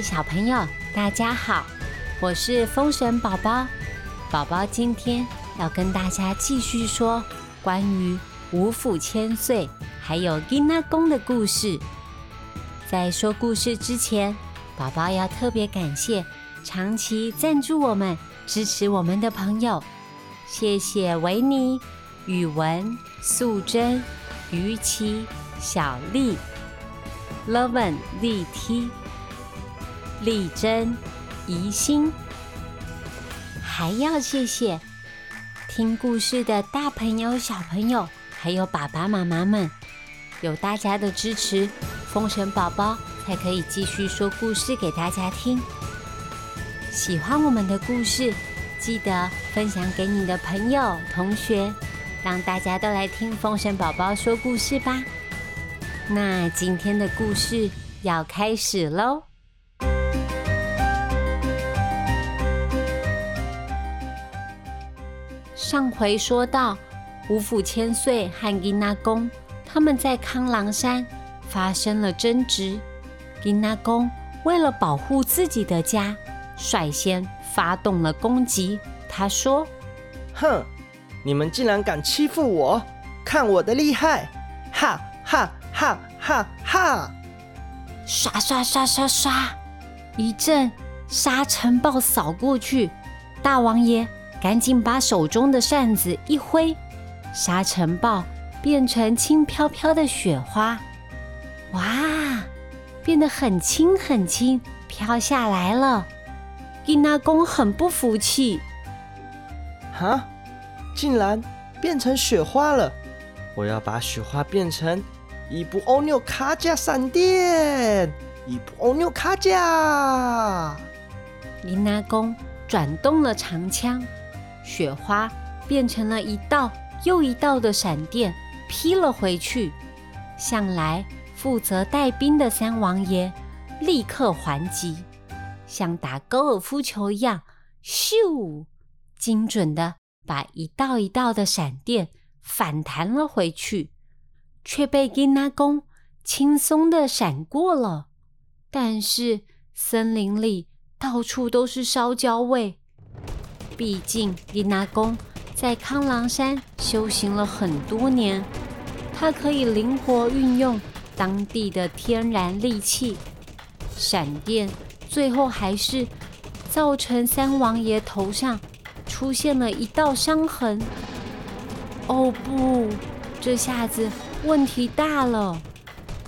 小朋友，大家好，我是风神宝宝。宝宝今天要跟大家继续说关于五府千岁还有金纳宫的故事。在说故事之前，宝宝要特别感谢长期赞助我们、支持我们的朋友，谢谢维尼、宇文、素贞、于琪、小丽。Loven、丽 T、丽珍、怡心，还要谢谢听故事的大朋友、小朋友，还有爸爸妈妈们，有大家的支持，风神宝宝才可以继续说故事给大家听。喜欢我们的故事，记得分享给你的朋友、同学，让大家都来听风神宝宝说故事吧。那今天的故事要开始喽。上回说到，五府千岁和金纳公他们在康郎山发生了争执。金纳公为了保护自己的家，率先发动了攻击。他说：“哼，你们竟然敢欺负我，看我的厉害！哈哈！”哈哈哈！刷刷刷刷刷，一阵沙尘暴扫过去，大王爷赶紧把手中的扇子一挥，沙尘暴变成轻飘飘的雪花，哇，变得很轻很轻，飘下来了。金纳公很不服气，哈，竟然变成雪花了！我要把雪花变成。伊布欧纽卡加闪电，伊布欧纽卡加。林纳公转动了长枪，雪花变成了一道又一道的闪电，劈了回去。向来负责带兵的三王爷立刻还击，像打高尔夫球一样，咻，精准的把一道一道的闪电反弹了回去。却被金纳公轻松的闪过了，但是森林里到处都是烧焦味。毕竟金纳公在康郎山修行了很多年，他可以灵活运用当地的天然利器，闪电最后还是造成三王爷头上出现了一道伤痕。哦不，这下子。问题大了，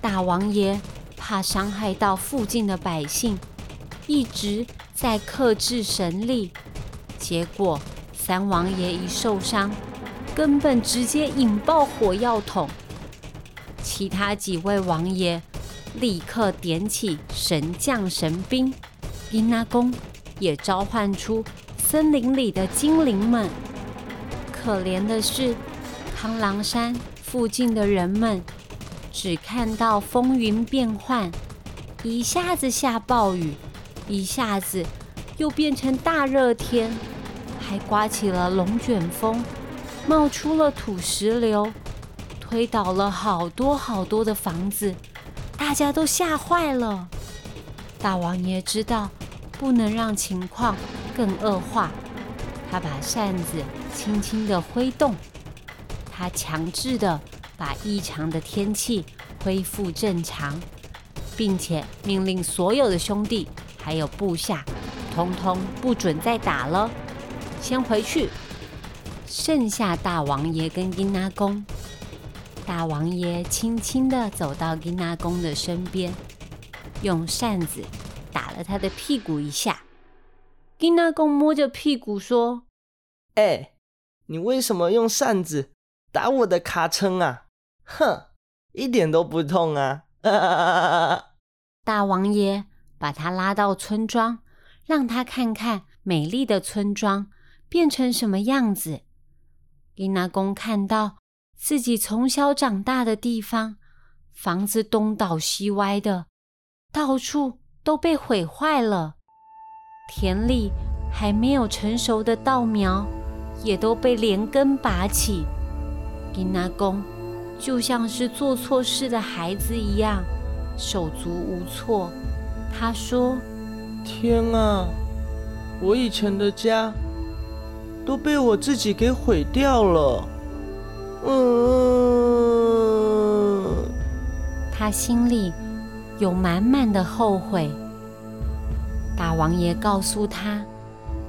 大王爷怕伤害到附近的百姓，一直在克制神力。结果三王爷一受伤，根本直接引爆火药桶。其他几位王爷立刻点起神将神兵，伊那公也召唤出森林里的精灵们。可怜的是，康郎山。附近的人们只看到风云变幻，一下子下暴雨，一下子又变成大热天，还刮起了龙卷风，冒出了土石流，推倒了好多好多的房子，大家都吓坏了。大王爷知道不能让情况更恶化，他把扇子轻轻的挥动。他强制的把异常的天气恢复正常，并且命令所有的兄弟还有部下，通通不准再打了，先回去。剩下大王爷跟金拉公，大王爷轻轻的走到金拉公的身边，用扇子打了他的屁股一下。金拉公摸着屁股说：“哎，你为什么用扇子？”打我的卡称啊！哼，一点都不痛啊！大王爷把他拉到村庄，让他看看美丽的村庄变成什么样子。金纳公看到自己从小长大的地方，房子东倒西歪的，到处都被毁坏了。田里还没有成熟的稻苗，也都被连根拔起。金纳公就像是做错事的孩子一样，手足无措。他说：“天啊，我以前的家都被我自己给毁掉了。”嗯，他心里有满满的后悔。大王爷告诉他：“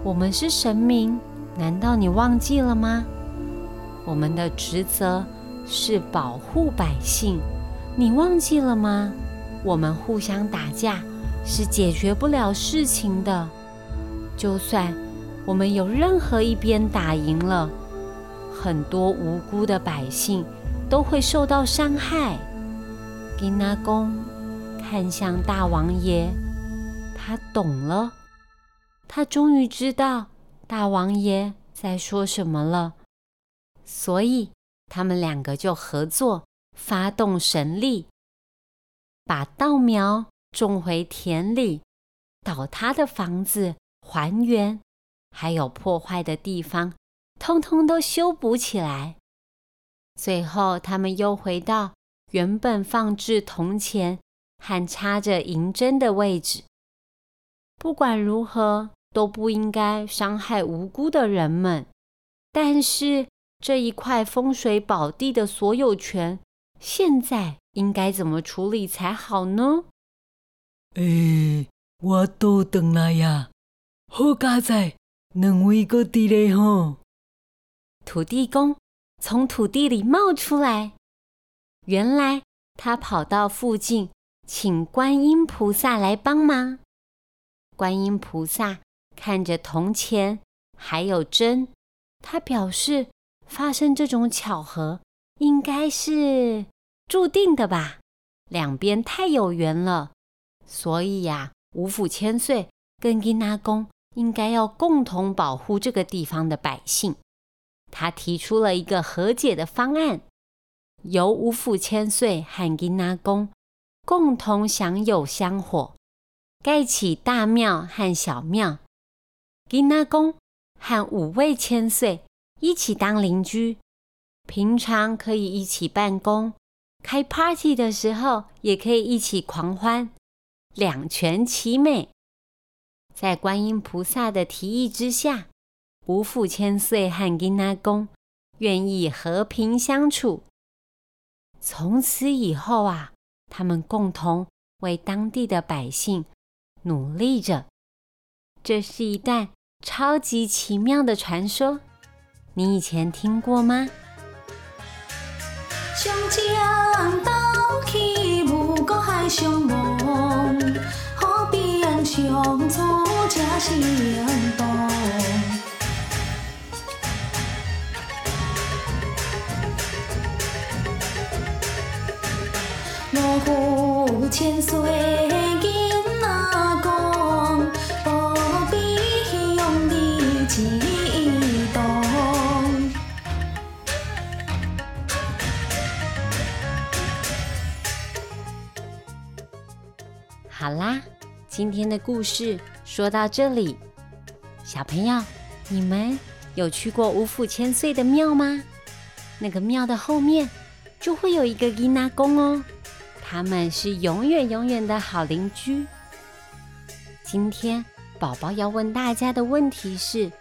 我们是神明，难道你忘记了吗？我们的职责是保护百姓，你忘记了吗？我们互相打架是解决不了事情的。就算我们有任何一边打赢了。”很多无辜的百姓都会受到伤害。金纳公看向大王爷，他懂了，他终于知道大王爷在说什么了。所以他们两个就合作，发动神力，把稻苗种回田里，倒塌的房子还原，还有破坏的地方。通通都修补起来，最后他们又回到原本放置铜钱和插着银针的位置。不管如何，都不应该伤害无辜的人们。但是这一块风水宝地的所有权，现在应该怎么处理才好呢？诶，我都等了呀，好家在两位个地嘞吼。土地公从土地里冒出来，原来他跑到附近请观音菩萨来帮忙。观音菩萨看着铜钱还有针，他表示发生这种巧合应该是注定的吧，两边太有缘了，所以呀，五府千岁跟金阿公应该要共同保护这个地方的百姓。他提出了一个和解的方案，由五府千岁和金阿公共同享有香火，盖起大庙和小庙。金那宫和五位千岁一起当邻居，平常可以一起办公，开 party 的时候也可以一起狂欢，两全其美。在观音菩萨的提议之下。五府千岁和金阿公愿意和平相处。从此以后啊，他们共同为当地的百姓努力着。这是一段超级奇妙的传说，你以前听过吗？千岁。今天的故事说到这里，小朋友，你们有去过五府千岁的庙吗？那个庙的后面就会有一个金阿公哦。他们是永远永远的好邻居。今天宝宝要问大家的问题是：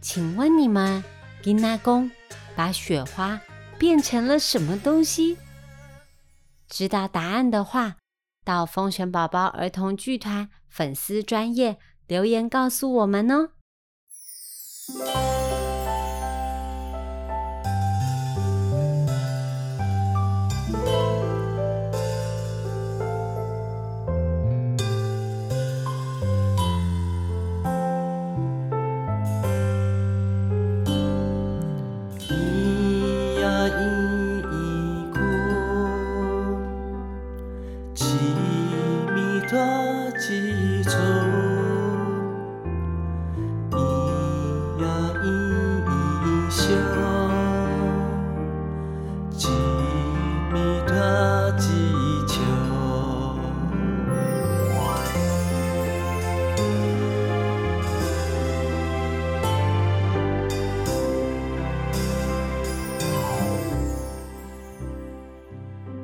请问你们金阿公把雪花变成了什么东西？知道答案的话，到风神宝宝儿童剧团粉丝专业留言告诉我们哦。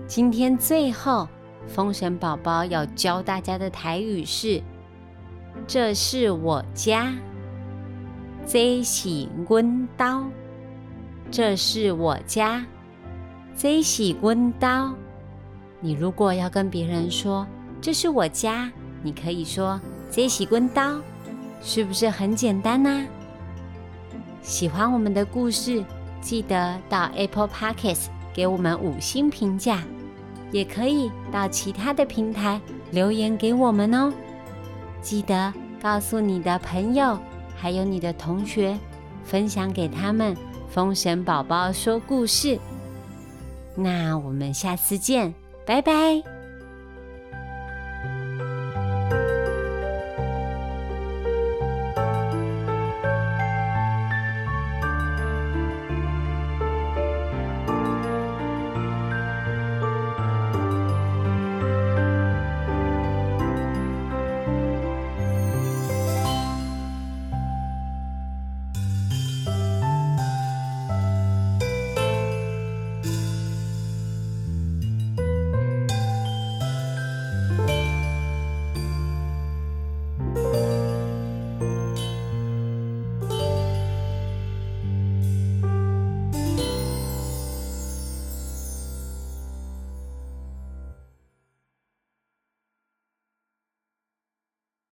今天最后风神宝宝要教大家的台语是：“这是我家。”这是阮刀，这是我家。这是阮刀。你如果要跟别人说这是我家，你可以说这是滚刀，是不是很简单呢？喜欢我们的故事，记得到 Apple Podcasts 给我们五星评价，也可以到其他的平台留言给我们哦。记得告诉你的朋友。还有你的同学，分享给他们《封神宝宝说故事》。那我们下次见，拜拜。